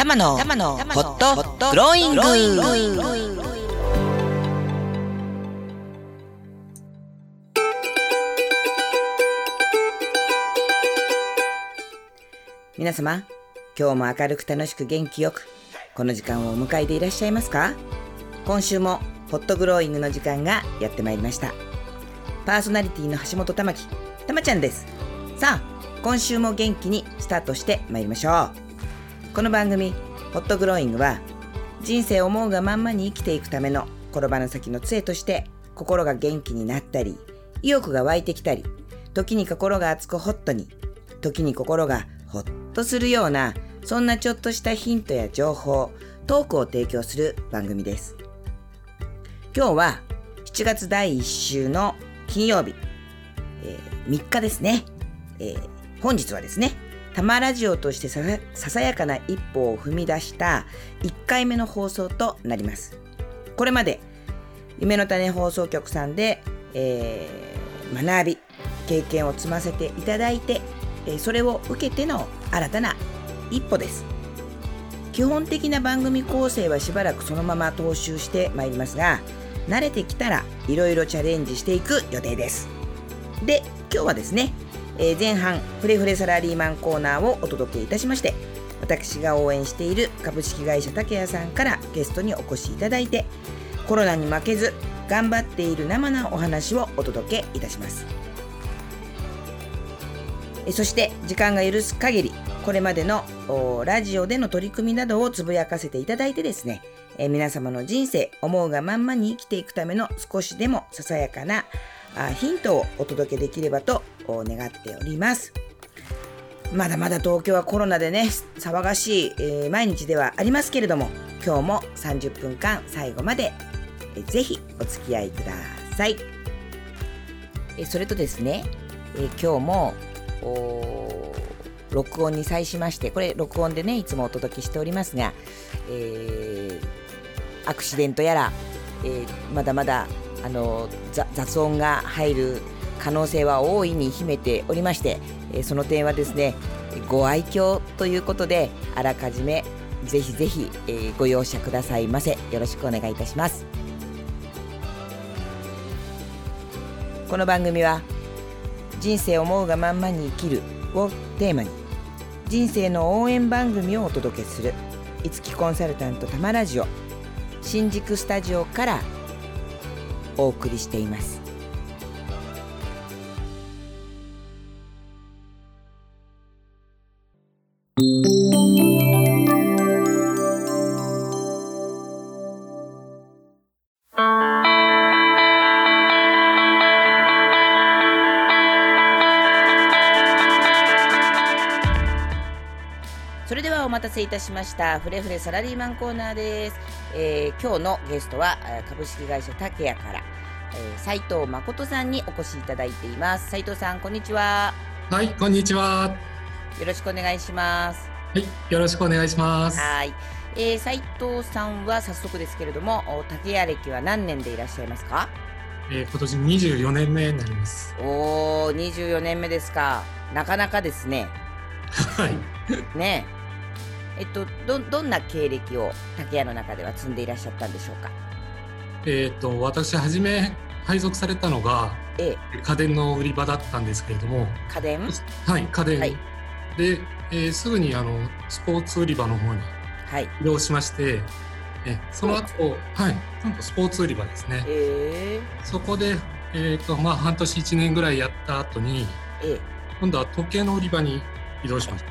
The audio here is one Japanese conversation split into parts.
玉のホット。グローイング皆様今日も明るく楽しく元気よくこの時間をお迎えでいらっしゃいますか？今週もホットグローイングの時間がやってまいりました。パーソナリティの橋本玉木たまちゃんです。さあ今週も元気にスタートしてまいりましょうこの番組ホットグローイングは人生思うがまんまに生きていくための転ばぬ先の杖として心が元気になったり意欲が湧いてきたり時に心が熱くホットに時に心がホッとするようなそんなちょっとしたヒントや情報トークを提供する番組です。今日は7月第1週の金曜日、えー、3日ですね、えー、本日はですねタマラジオとしてささやかな一歩を踏み出した1回目の放送となります。これまで夢の種放送局さんで、えー、学び経験を積ませていただいてえそれを受けての新たな一歩です。基本的な番組構成はしばらくそのまま踏襲してまいりますが慣れてきたらいろいろチャレンジしていく予定です。で今日はですね、え前半フレフレサラリーマンコーナーをお届けいたしまして私が応援している株式会社竹谷さんからゲストにお越しいただいてコロナに負けず頑張っている生なお話をお届けいたします。そして時間が許す限りこれまでのラジオでの取り組みなどをつぶやかせていただいてですね、え皆様の人生思うがまんまに生きていくための少しでもささやかなあヒントをお届けできればとを願っております。まだまだ東京はコロナでね騒がしい、えー、毎日ではありますけれども今日も30分間最後まで、えー、ぜひお付き合いください。えそれとですね、え今日も録音に際しましてこれ録音でねいつもお届けしておりますが、えー、アクシデントやら、え、まだまだあの雑音が入る可能性は大いに秘めておりまして、え、その点はですねご愛嬌ということであらかじめぜひぜひ、え、ご容赦くださいませよろしくお願いいたしますこの番組は人生思うがまんまに生きるをテーマに人生の応援番組をお届けする五木コンサルタントたまラジオ新宿スタジオからお送りしています。せいたしましたフレフレサラリーマンコーナーです、えー、今日のゲストは株式会社竹谷から、えー、斉藤誠さんにお越しいただいています。斉藤さんこんにちは。はいこんにちは。よろしくお願いします。はいよろしくお願いします。はい、えー、斉藤さんは早速ですけれども竹谷歴は何年でいらっしゃいますか？えー、今年24年目になります。おお24年目ですか。なかなかですね。はい。ねえっと、どどんな経歴を竹屋の中では積んでいらっしゃったんでしょうか？えっ、と私はじめ配属されたのが、ええ、家電の売り場だったんですけれども。家電？はい家電、はい、で、えー、すぐにあのスポーツ売り場の方に移動しまして、はい、えその後はい今度スポーツ売り場ですね、え。ー、そこで、えーとまあ、半年1年ぐらいやった後に、ええ、今度は時計の売り場に移動しました。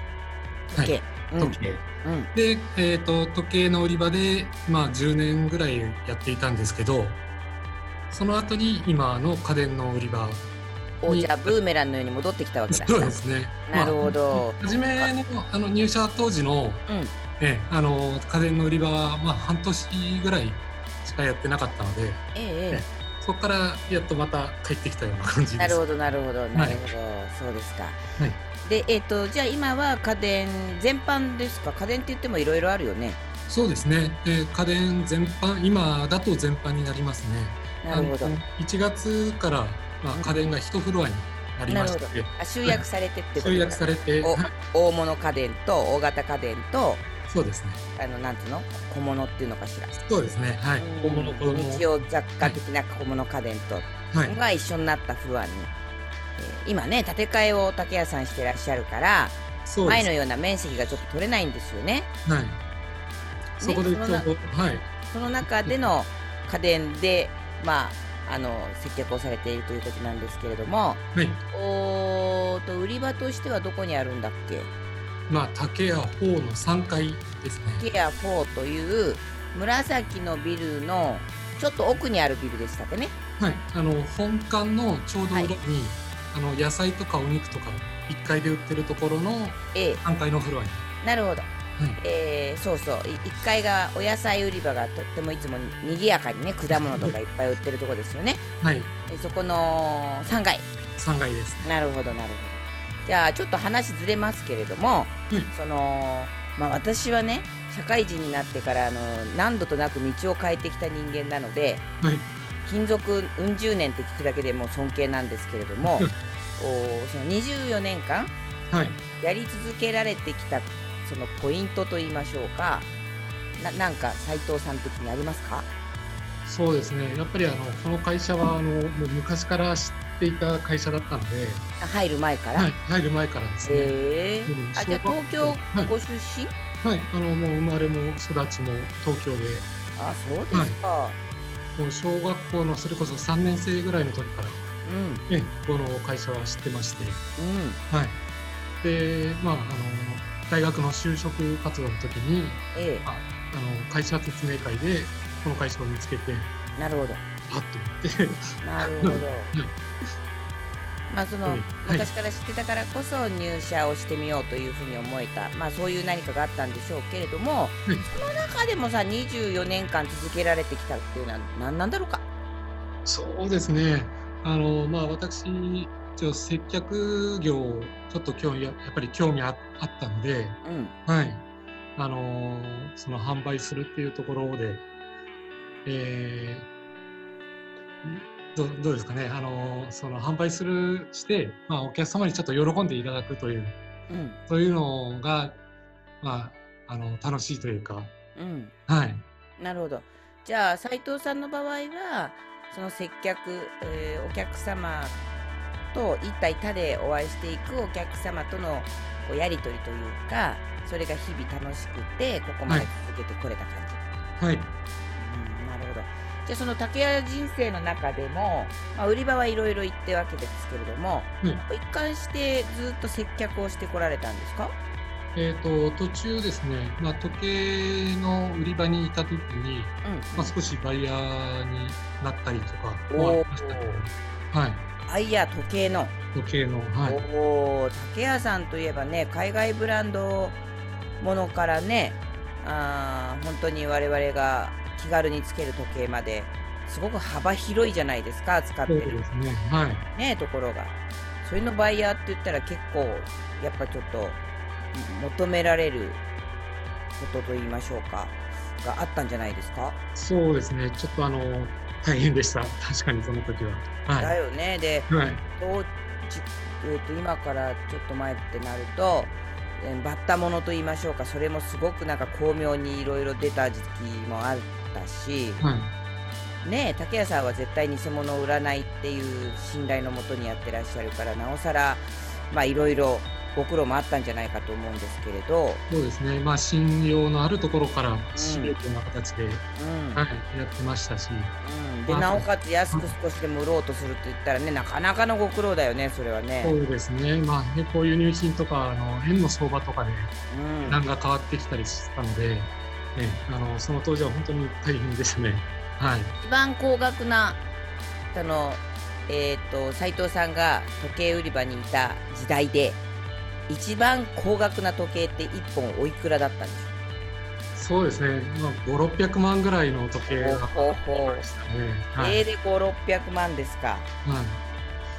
時計、はい、時計、うん、で、えーと、時計の売り場で、まあ、10年ぐらいやっていたんですけどその後に今の家電の売り場おじゃあブーメランのように戻ってきたわけだ。そうですね。なるほど、まあ、初めのあの入社当時の,、うん。えあの家電の売り場は、まあ、半年ぐらいしかやってなかったので、ええそこからやっとまた帰ってきたような感じです。なるほどなるほどなるほど、はい、そうですか、はいで、えっ、ー、と、じゃあ今は家電全般ですか？家電って言ってもいろいろあるよね。そうですね。で家電全般、今だと全般になりますね。なるほど。1月から、まあ、家電が一フロアになりまして、あ集約されてってこと集約されて、大物家電と大型家電とそうですね。あのなんていうの？小物っていうのかしら。そうですね。はい。小物小物。日用雑貨的な小物家電と、はい、が一緒になったフロアに、えー、今ね建て替えを竹谷さんしてらっしゃるから、前のような面積がちょっと取れないんですよね。はい。そこでちょうど、はい。その中での家電でまああの接客をされているということなんですけれども、はい、おと売り場としてはどこにあるんだっけ？まあ竹屋4の3階ですね。竹屋4という紫のビルのちょっと奥にあるビルでしたっけね？はい。あの本館のちょうど裏に、はい、あの野菜とかお肉とか1階で売ってるところの3階のフロアに、なるほど。えー、そうそう。1階がお野菜売り場がとってもいつもにぎやかにね果物とかいっぱい売ってるとこですよね。はい。そこの3階。3階です、なるほどなるほど。じゃあちょっと話ずれますけれども、うん、そのまあ私はね社会人になってからあの何度となく道を変えてきた人間なので、はい、勤続うん十年って聞くだけでも尊敬なんですけれども おその24年間、はい、やり続けられてきたそのポイントと言いましょうか。ななんか斉藤さん的にありますか？そうですね。やっぱりあのこの会社はあのもう昔から知っていた会社だったので入る前から、はい、入る前からですね、えー、あじゃあ東京ご出身、はい、はい、あのもう生まれも育ちも東京で。あそうですか、はい、もう小学校のそれこそ3年生ぐらいの時から、うん、この会社は知ってまして、うん。はい、でまああの大学の就職活動の時に、ええ、ああの会社説明会でこの会社を見つけてなるほど。パッと言って。なるほど まあその、はい、昔から知ってたからこそ入社をしてみようというふうに思えた、まあ、そういう何かがあったんでしょうけれども、はい、その中でもさ24年間続けられてきたっていうのは何なんだろうか？そうですね。あのまあ私一応接客業ちょっと興味やっぱり興味あったんで、うん、はい。あのその販売するっていうところで、えー、どどうですかね。あのその販売するして、まあ、お客様にちょっと喜んでいただくという、うん、そういうのが、まあ、あの楽しいというか、うん、はい。なるほど。じゃあ斉藤さんの場合はその接客、えー、お客様と一体他でお会いしていくお客様とのこうやり取りというかそれが日々楽しくてここまで続けてこれた感じ。はい、うん、なるほどじゃあその竹谷人生の中でも、まあ、売り場はいろいろ行ってわけですけれども、うん、一貫してずっと接客をしてこられたんですか？えーと、途中ですね、まあ、時計の売り場にいた時に、うん、まあ、少しバイヤーになったりとかもありましたけど、はい、あいや時計の。時計のはい。おお竹屋さんといえばね海外ブランドものからねあ本当に我々が気軽につける時計まですごく幅広いじゃないですか使ってる。ですね,、はい、ねところが。それのバイヤーって言ったら結構やっぱちょっと求められることと言いましょうかがあったんじゃないですか？そうですね。ちょっとあの大変でした。確かにその時は、はい、だよね。で、はい、当時、えーと、今からちょっと前ってなるとバッタものと言いましょうか。それもすごくなんか巧妙にいろいろ出た時期もあったし、はい、ね竹谷さんは絶対偽物を売らないっていう信頼のもとにやってらっしゃるからなおさらまあいろいろご苦労もあったんじゃないかと思うんですけれど。そうですね、まあ、信用のあるところから仕入れるような形で、うん。はい、やってましたし、うん、でなおかつ安く少しでも売ろうとすると言ったらねなかなかのご苦労だよねそれはね。そうですね。まあねこういう入品とかあの円の相場とかで値が変わってきたりしたので、ね、あのその当時は本当に大変でしたね。はい、一番高額なそのえーと、と斉藤さんが時計売り場にいた時代で一番高額な時計って1本おいくらだったんでしょうそうですね、まあ、5、600万ぐらいの時計がほほましたね。はい、で5、600万ですか。は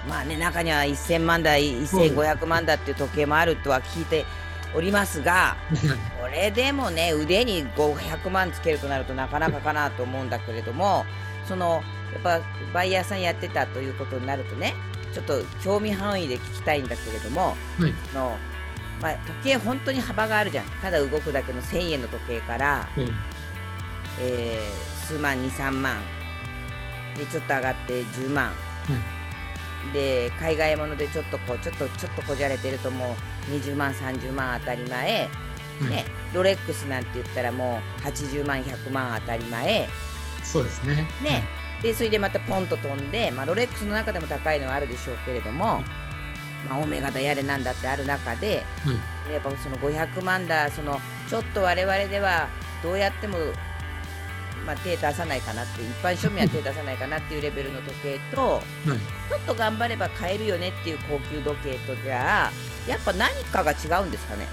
い、まあね、中には1000万だ、1500万だっていう時計もあるとは聞いておりますが、これでもね、腕に500万つけるとなるとなかなかかなと思うんだけれども、そのやっぱバイヤーさんやってたということになるとね、ちょっと興味範囲で聞きたいんだけれども、はい、のまあ、時計本当に幅があるじゃん。ただ動くだけの1000円の時計から、うん、えー、数万23万。でちょっと上がって10万、うん、で海外ものでちょっとこうちょっとちょっとこじゃれてるともう20万30万当たり前、うん、ね、ロレックスなんて言ったらもう80万100万当たり前。そうですね。ね、でそれでまたポンと飛んで、まあ、ロレックスの中でも高いのはあるでしょうけれども、まあ、オメガだやれなんだってある中で、やっぱその500万だそのちょっと我々ではどうやってもまあ、手出さないかなって一般庶民は手出さないかなっていうレベルの時計と、ちょっと頑張れば買えるよねっていう高級時計とじゃあやっぱ何かが違うんですかね。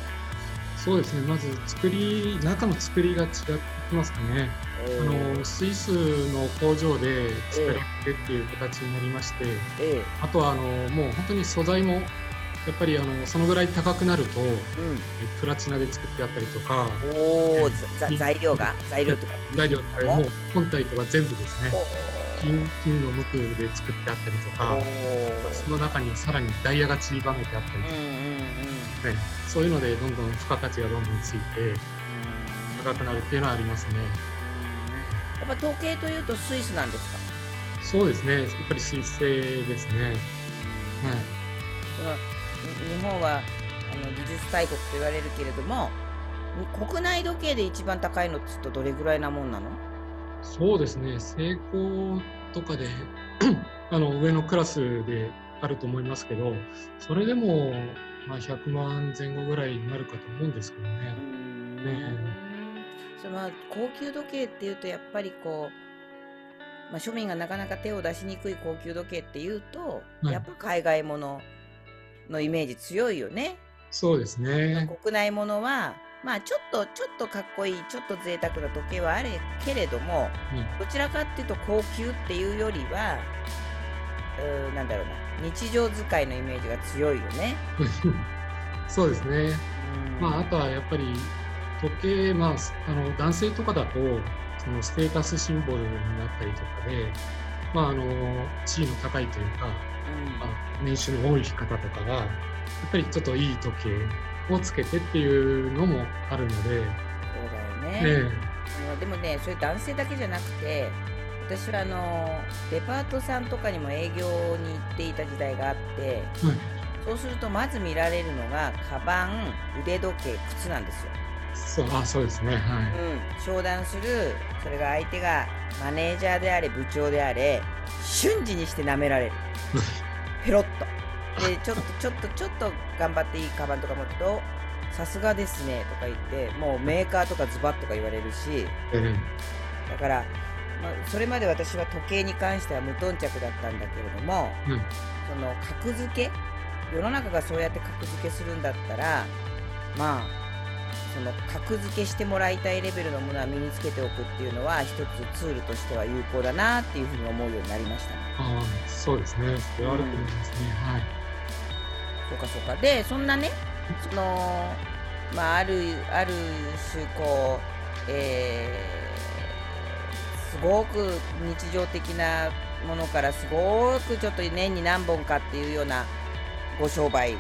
そうですね。まず作り中の作りが違ってきますかね、えー、あのスイスの工場で作られてっていう形になりまして、えー、あとはあのもう本当に素材もやっぱりあのそのぐらい高くなると、うん、プラチナで作ってあったりとかおお材料が材料とか。材料もう本体とか全部ですね金金の無垢で作ってあったりとかその中にさらにダイヤが散りばめてあったりとか、うんうんうん。ね、そういうのでどんどん付加価値がどんどんついて高くなるっていうのはありますね。やっぱ統計というとスイスなんですか？そうですね。やっぱりスイス製ですね。はい。日本はあの技術大国と言われるけれども国内時計で一番高いのっつうとどれぐらいなもんなの？そうですね成功とかで あの上のクラスであると思いますけどそれでも、まあ、100万前後ぐらいになるかと思うんですけどね。ねその高級時計っていうとやっぱりこう、まあ、庶民がなかなか手を出しにくい高級時計っていうと、はい、やっぱ海外もののイメージ強いよね。そうですね。国内ものは、まあちょっと、ちょっとかっこいい、ちょっと贅沢な時計はあるけれども、うん、どちらかっていうと高級っていうよりは、うなんだろうな、日常使いのイメージが強いよね。そうですね。うん、まああとはやっぱり時計、まあ、あの男性とかだと、そのステータスシンボルになったりとかで、まあ、あの地位の高いというか、まあ、年収の多い方とかがやっぱりちょっといい時計をつけてっていうのもあるので。そうだよね、ねでもねそういう男性だけじゃなくて私はあのデパートさんとかにも営業に行っていた時代があって、そうするとまず見られるのがカバン腕時計靴なんですよ。そうあそうですね。はい、うん、商談するそれが相手がマネージャーであれ部長であれ瞬時にして舐められる。ペロッとでちょっとちょっとちょっと頑張っていいカバンとか持つとさすがですねとか言ってもうメーカーとかズバッとか言われるし、うん、だから、まあ、それまで私は時計に関しては無頓着だったんだけれども、うん、その格付け世の中がそうやって格付けするんだったらまあその格付けしてもらいたいレベルのものは身につけておくっていうのは一つツールとしては有効だなっていうふうに思うようになりました、ああそうですね。それはあると思いますね、うん、はいそうかそうか。でそんなねそのまああるある種こうえー、すごく日常的なものからすごくちょっと年に何本かっていうようなご商売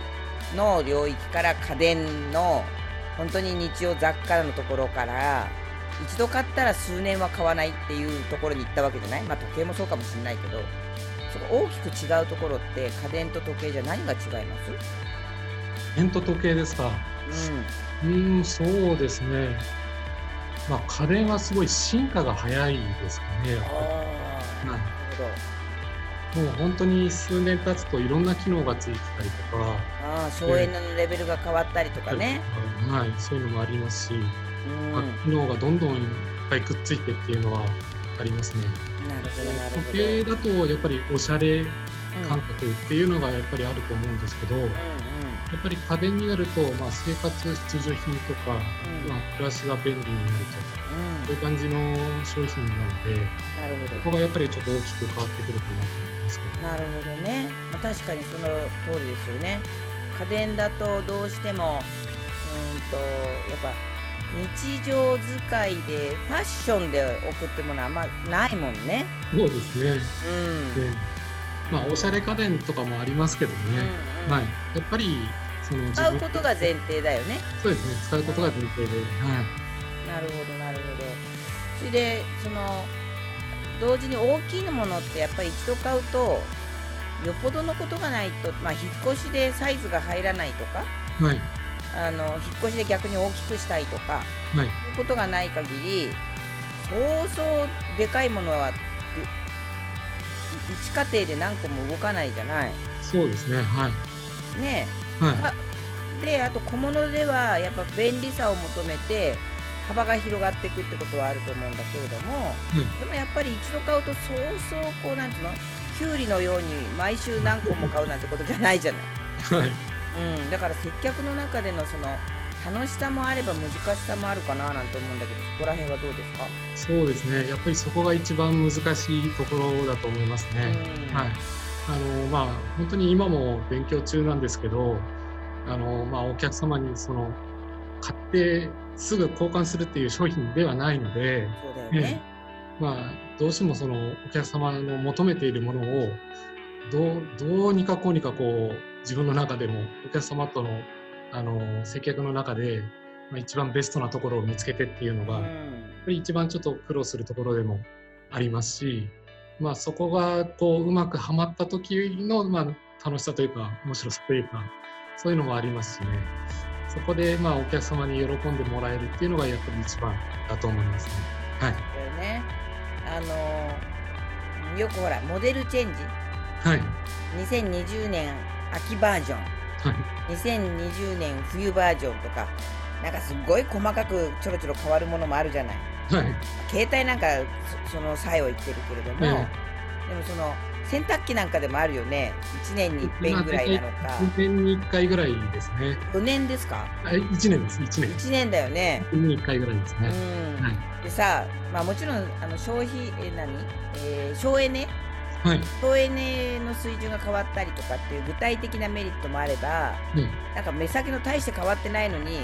の領域から家電の本当に日用雑貨のところから一度買ったら数年は買わないっていうところに行ったわけじゃない？まあ時計もそうかもしれないけど。その大きく違うところって家電と時計じゃ何が違います？家電と時計ですか。うん。うんそうですね。まあ家電はすごい進化が早いですかねやっぱり。ああなるほど。もう本当に数年経つといろんな機能がついてたりとか。ああ省エネのレベルが変わったりとかね、はい、そういうのもありますし、うん。まあ、機能がどんどんいっぱいくっついてっていうのはありますね。時計だとやっぱりおしゃれ感覚っていうのがやっぱりあると思うんですけど、うんうん、やっぱり家電になると、まあ、生活必需品とか、うん、まあ、暮らしが便利になるとうん、そういう感じの商品なのでなるほど。ここがやっぱりちょっと大きく変わってくるかなと思いますけど。なるほどね、まあ、確かにその通りですよね。家電だとどうしてもうんとやっぱ日常使いでファッションで送ってものはあんまないもんね。そうですね。うん。まあおしゃれ家電とかもありますけどね、うんうん、はい、やっぱりその使うことが前提だよね。そうですね。使うことが前提で、はい、なるほどなるほど。それでその同時に大きいものってやっぱり一度買うとよっぽどのことがないと、まあ、引っ越しでサイズが入らないとか、はい、あの引っ越しで逆に大きくしたいとか、はい、そういうことがない限りそうそうでかいものは1家庭で何個も動かないじゃない。そうですねはい。ね。はい、であと小物ではやっぱ便利さを求めて幅が広がっていくってことはあると思うんだけれども、うん、でもやっぱり一度買うとそうそうこうなんていうの？きゅうりのように毎週何個も買うなんてことじゃないじゃない、はいうん、だから接客の中でのその楽しさもあれば難しさもあるかななんて思うんだけどそこら辺はどうですか？そうですね。やっぱりそこが一番難しいところだと思いますね。はい。あのまあ、本当に今も勉強中なんですけどあの、まあ、お客様にその買ってすぐ交換するっていう商品ではないのでそうだよね、まあ、どうしてもそのお客様の求めているものをどうどうにかこうにかこう自分の中でもお客様とのあの接客の中で、まあ、一番ベストなところを見つけてっていうのが、うん、やっぱり一番ちょっと苦労するところでもありますし、まあ、そこがこううまくはまった時の、まあ、楽しさというか面白さというかそういうのもありますしね。そこでまあお客様に喜んでもらえるっていうのがやっぱり一番だと思いますね。はい、ね。あのよくほらモデルチェンジ、はい、2020年秋バージョン。2020年冬バージョンとかなんかすごい細かくちょろちょろ変わるものもあるじゃない、はい、携帯なんかその際を言ってるけれども、でもその洗濯機なんかでもあるよね。1年に1遍ぐらいなのか。1年に1回ぐらいですね。4年ですか？1年です。1年。1年だよね。1年に1回ぐらいですね、うん。はい、でさまあもちろんあの消費え何、えー、省エネ？はい、省エネの水準が変わったりとかっていう具体的なメリットもあれば、うん、なんか目先の大して変わってないのに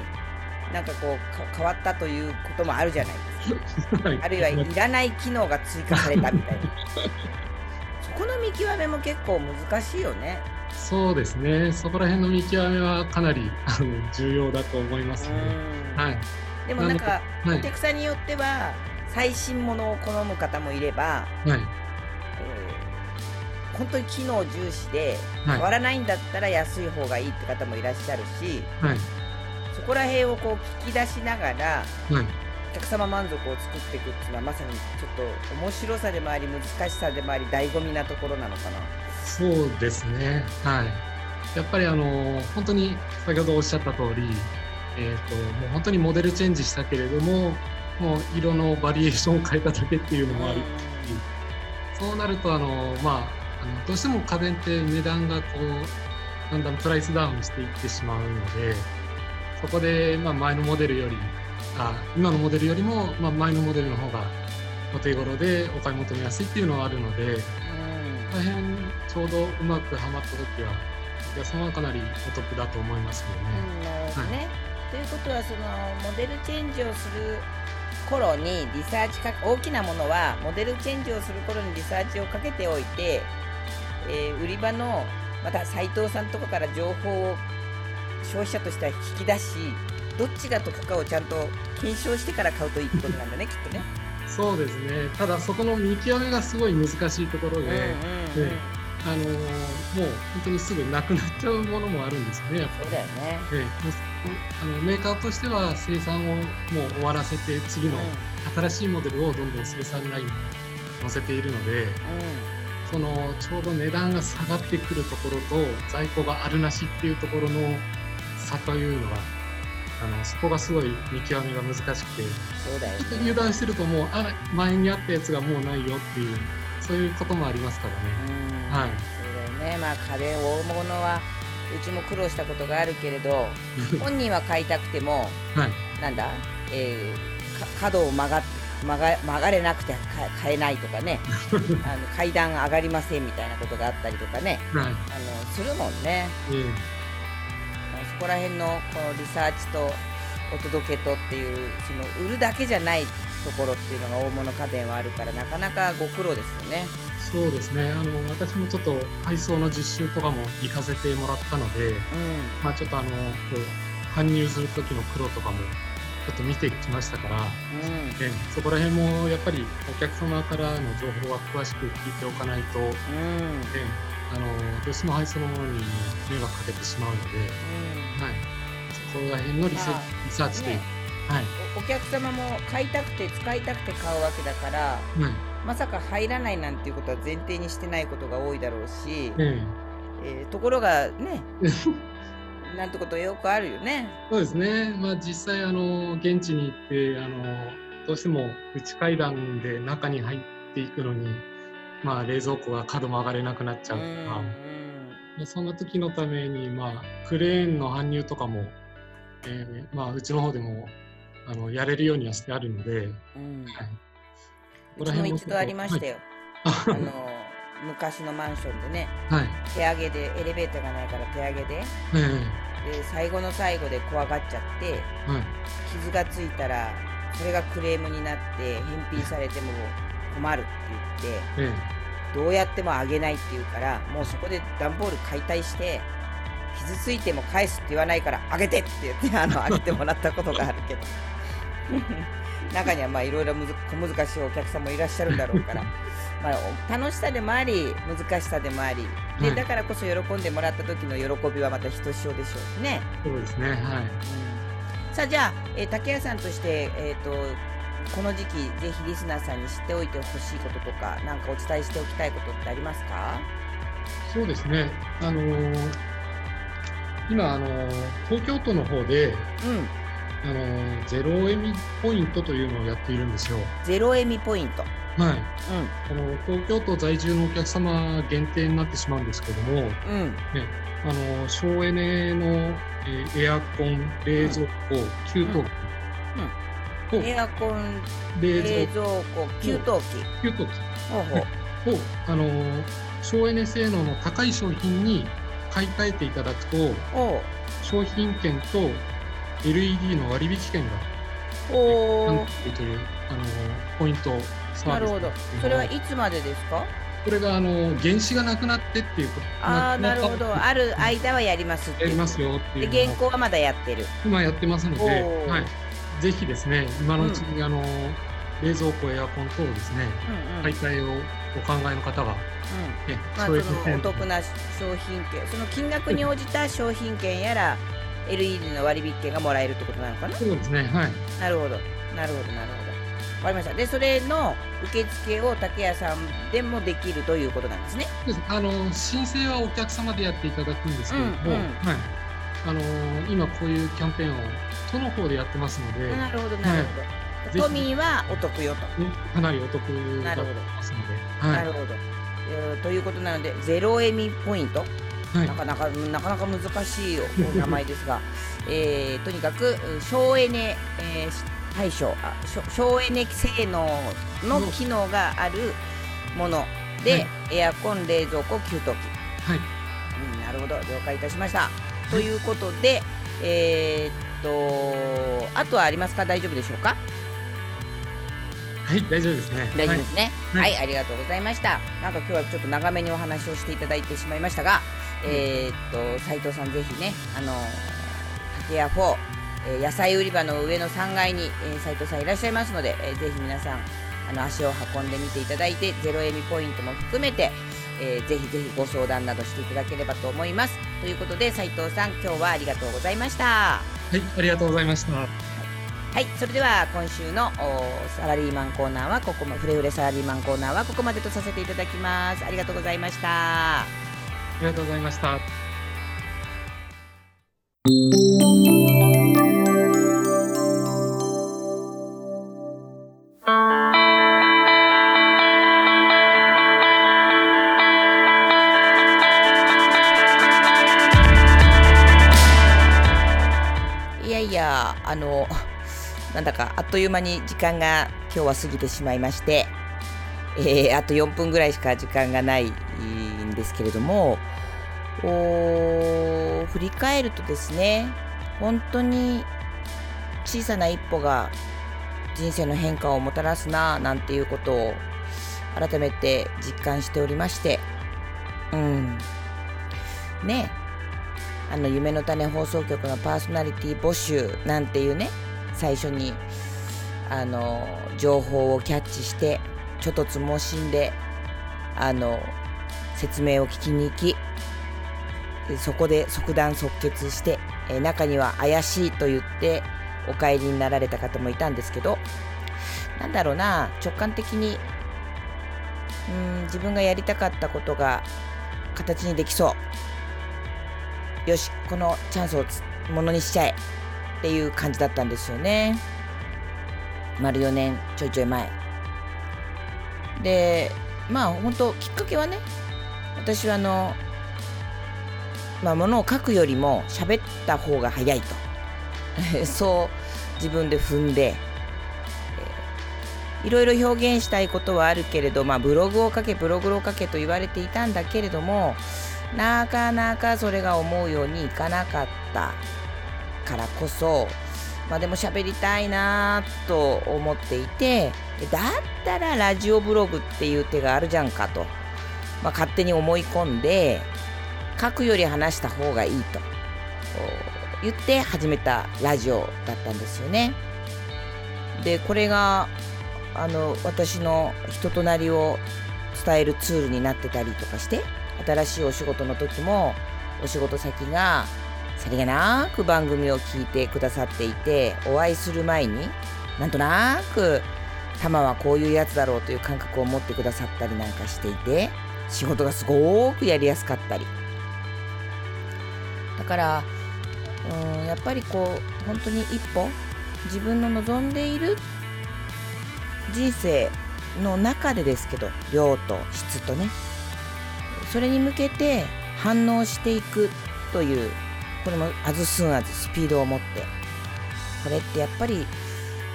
なんかこう変わったということもあるじゃないですか、はい、あるいはいらない機能が追加されたみたいな。そこの見極めも結構難しいよね。そうですね。そこら辺の見極めはかなりあの重要だと思いますね、はい、でもなんか、お客さんによっては最新ものを好む方もいれば、はい本当に機能重視で変わらないんだったら安い方がいいって方もいらっしゃるし、はい、そこら辺をこう聞き出しながら、はい、お客様満足を作っていくっていうのはまさにちょっと面白さでもあり難しさでもあり醍醐味なところなのかな。そうですね。はい。やっぱりあの本当に先ほどおっしゃった通り、えーと、もう本当にモデルチェンジしたけれどももう色のバリエーションを変えただけっていうのもあるし、そうなるとあのまああのどうしても家電って値段がこうだんだんプライスダウンしていってしまうのでそこでまあ前のモデルよりあ今のモデルよりもまあ前のモデルの方がお手頃でお買い求めやすいっていうのはあるので、大変ちょうどうまくはまった時はお客様はかなりお得だと思いますよね。うん、ね、はい、ということはそのモデルチェンジをする頃にリサーチか大きなものはモデルチェンジをする頃にリサーチをかけておいてえー、売り場のまた斉藤さんとかから情報を消費者としては引き出しどっちが得かをちゃんと検証してから買うといいことなんだねきっとね。そうですね。ただそこの見極めがすごい難しいところで、うんうんうん、あのー、もう本当にすぐなくなっちゃうものもあるんですよねやっぱそうだよね、えあのメーカーとしては生産をもう終わらせて次の新しいモデルをどんどん生産ラインに載せているので、うんそのちょうど値段が下がってくるところと在庫があるなしっていうところの差というのはあのそこがすごい見極めが難しくてそうだよ、ね、油断してるともうあ前にあったやつがもうないよっていうそういうこともありますからね。はい、そうだよね。まあ家電大物はうちも苦労したことがあるけれど 本人は買いたくても、はい、なんだ、えー、角を曲がって曲が曲がれなくて買えないとかね。あの階段上がりませんみたいなことがあったりとかね、はい、あのするもんね、うん、そこら辺のこのリサーチとお届けとっていうその売るだけじゃないところっていうのが大物家電はあるからなかなかご苦労ですよね。そうですね。あの私もちょっと配送の実習とかも行かせてもらったので、うん、まあ、ちょっとあのこう搬入する時の苦労とかもちょっと見てきましたから、うん、えそこら辺もやっぱりお客様からの情報は詳しく聞いておかないと、うん、えあのどうしても配送のものに迷惑かけてしまうので、はい、そこら辺のリセリサーチという、ね、はい、お客様も買いたくて使いたくて買うわけだから、まさか入らないなんていうことは前提にしてないことが多いだろうし、うん、えー、ところがね なんてことよくあるよね。そうですね、まあ、実際あの現地に行ってあのどうしても内階段で中に入っていくのに、まあ、冷蔵庫が角曲がれなくなっちゃうとか、うんうん、そんな時のために、まあ、クレーンの搬入とかも、えーまあ、うちの方でもあのやれるようにはしてあるので、うん。はい、うちも一度ありましたよ。はい、あの昔のマンションでね、はい、手上げでエレベーターがないから手上げで、で最後の最後で怖がっちゃって、傷がついたらそれがクレームになって返品されても困るって言って、どうやっても上げないって言うからもうそこで段ボール解体して傷ついても返すって言わないから上げてって言って あの上げてもらったことがあるけど。中にはまあいろいろ小難しいお客さんもいらっしゃるだろうから まあ、楽しさでもあり難しさでもあり。で、はい、だからこそ喜んでもらった時の喜びはまたひとしおでしょうね。そうですねはい、うん、さあじゃあ、えー、竹谷さんとして、えーと、この時期ぜひリスナーさんに知っておいてほしいこととか何かお伝えしておきたいことってありますか？そうですね。あのー、今あのー、東京都の方で、うん。あのゼロエミポイントというのをやっているんですよ。ゼロエミポイント。はい、うん、あの東京都在住のお客様限定になってしまうんですけども、うん、ね、あの省エネの、えー、エアコン冷蔵庫、給湯器、うん、エアコン冷蔵庫給湯器。給湯器。をあの省エネ性能の高い商品に買い替えていただくと商品券と LED の割引券がおというあのポイントなるほど。それはいつまでですか？これがあの原子がなくなってっていうああなるほど。ある間はやりますやりますよっていう。で現行はまだやってる。今やってますので、はい。ぜひですね今のうちに、あの冷蔵庫エアコン等ですね、買い替えをお考えの方は。うん、まあ、そのお得な商品券その金額に応じた商品券やら LED の割引券がもらえるってことなのかな？そうですねはいなるほどなるほどなるほどわかりました。で、それの受付を竹谷さんでもできるということなんですね。あの申請はお客様でやっていただくんですけれども、うんうん、はい、あの今こういうキャンペーンを都の方でやってますので、なるほどなるほど。はい、都民はお得よと。かなりお得だと思いますので。なるほど。はい、ということなのでゼロエミポイント。はい、なかなかなかなか難しいお名前ですが、えー、とにかく省エネ、えー、対象あ省エネ性能の機能があるもので、はい、エアコン冷蔵庫給湯器。はい、うん、なるほど。了解いたしました、はい、ということでえー、っとあとはありますか？大丈夫でしょうか？はい大丈夫ですね。大丈夫ですね、はい、はい、ありがとうございました。なんか今日はちょっと長めにお話をしていただいてしまいましたが、えー、っと斉藤さんぜひねあの竹屋4え野菜売り場の上の3階に、え斉藤さんいらっしゃいますので、えー、ぜひ皆さんあの足を運んでみていただいてゼロエミポイントも含めて、えー、ぜひぜひご相談などしていただければと思います。ということで斉藤さん今日はありがとうございました。はいありがとうございました。はい、それでは今週のサラリーマンコーナーはここまフレフレサラリーマンコーナーはここまでとさせていただきます。ありがとうございました。ありがとうございましたあのなんだかあっという間に時間が今日は過ぎてしまいまして、えー、あと4分ぐらいしか時間がないんですけれども振り返るとですね本当に小さな一歩が人生の変化をもたらすななんていうことを、改めて実感しておりましてうん。ね。あの夢の種放送局のパーソナリティ募集なんていうね最初にあの情報をキャッチしてちょっとつもしんであの説明を聞きに行きそこで即断即決して、え中には怪しいと言ってお帰りになられた方もいたんですけどなんだろうな直感的にうん自分がやりたかったことが形にできそう。よしこのチャンスをものにしちゃえっていう感じだったんですよね。丸4年ちょいちょい前。でまあ本当きっかけはね私はあのまあ、ものを書くよりも喋った方が早いと。そう自分で踏んで、えー、いろいろ表現したいことはあるけれど、まあ、ブログを書けブログを書けと言われていたんだけれどもなかなかそれが思うようにいかなかったからこそ、まあ、でも喋りたいなと思っていてだったらラジオブログっていう手があるじゃんかと、まあ、勝手に思い込んで書くより話した方がいいと言って始めたラジオだったんですよね。でこれがあの私の人となりを伝えるツールになってたりとかして新しいお仕事の時もお仕事先がさりげなく番組を聞いてくださっていてお会いする前になんとなくタマはこういうやつだろうという感覚を持ってくださったりなんかしていて仕事がすごくやりやすかったり。だからうんやっぱりこう本当に一歩自分の望んでいる人生の中でですけど量と質とねそれに向けて反応していくというこれもあずすんあずスピードを持ってこれってやっぱり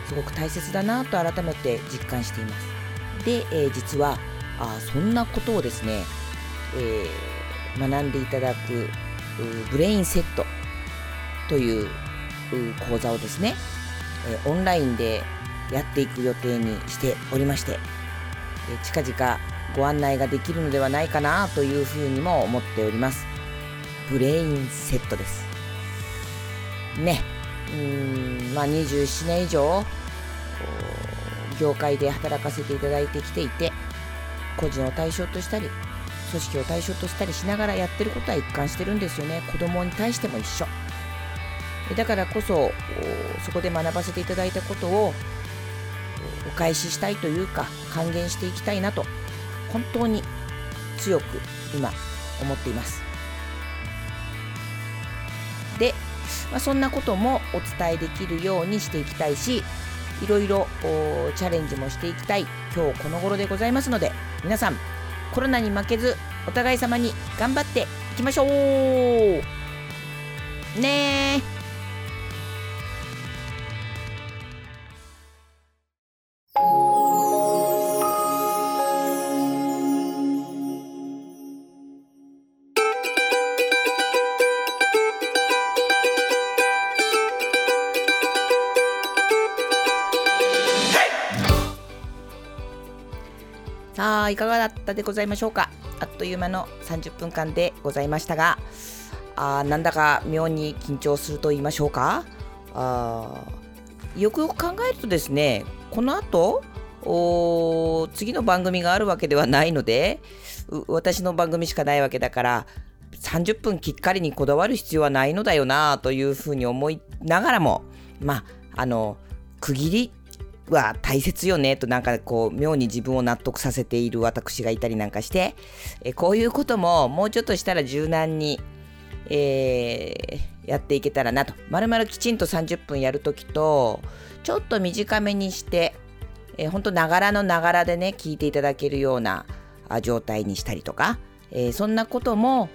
すごく大切だなと改めて実感しています。で、えー、実はあそんなことをですね、えー、学んでいただくブレインセットという講座をですね、えオンラインでやっていく予定にしておりまして、え近々ご案内ができるのではないかなというふうにも思っております。ブレインセットです。ね。うん、まあ27年以上、業界で働かせていただいてきていて、個人を対象としたり、組織を対象としたりしながらやってることは一貫してるんですよね子供に対しても一緒だからこそそこで学ばせていただいたことをお返ししたいというか還元していきたいなと本当に強く今思っています。で、まあ、そんなこともお伝えできるようにしていきたいしいろいろチャレンジもしていきたい今日この頃でございますので皆さんコロナに負けずお互い様に頑張っていきましょう。ねったでございましょうか。あっという間の30分間でございましたがあなんだか妙に緊張すると言いましょうか。あよくよく考えるとですねこの後次の番組があるわけではないので私の番組しかないわけだから30分きっかりにこだわる必要はないのだよなというふうに思いながらもまああの区切りは大切よねとなんかこう妙に自分を納得させている私がいたりなんかして。えこういうことももうちょっとしたら柔軟に、えー、やっていけたらなと。まるまるきちんと30分やるときとちょっと短めにして、えー、ほんとながらのながらでね聞いていただけるような状態にしたりとか、えー、そんなことも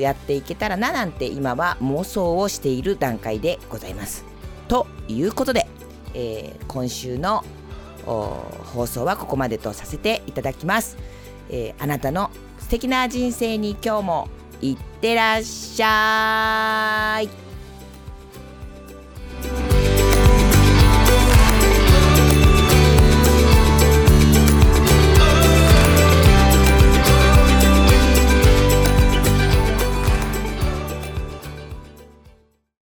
やっていけたらななんて今は妄想をしている段階でございます。ということでえー、今週の放送はここまでとさせていただきます、えー、あなたの素敵な人生に今日もいってらっしゃい。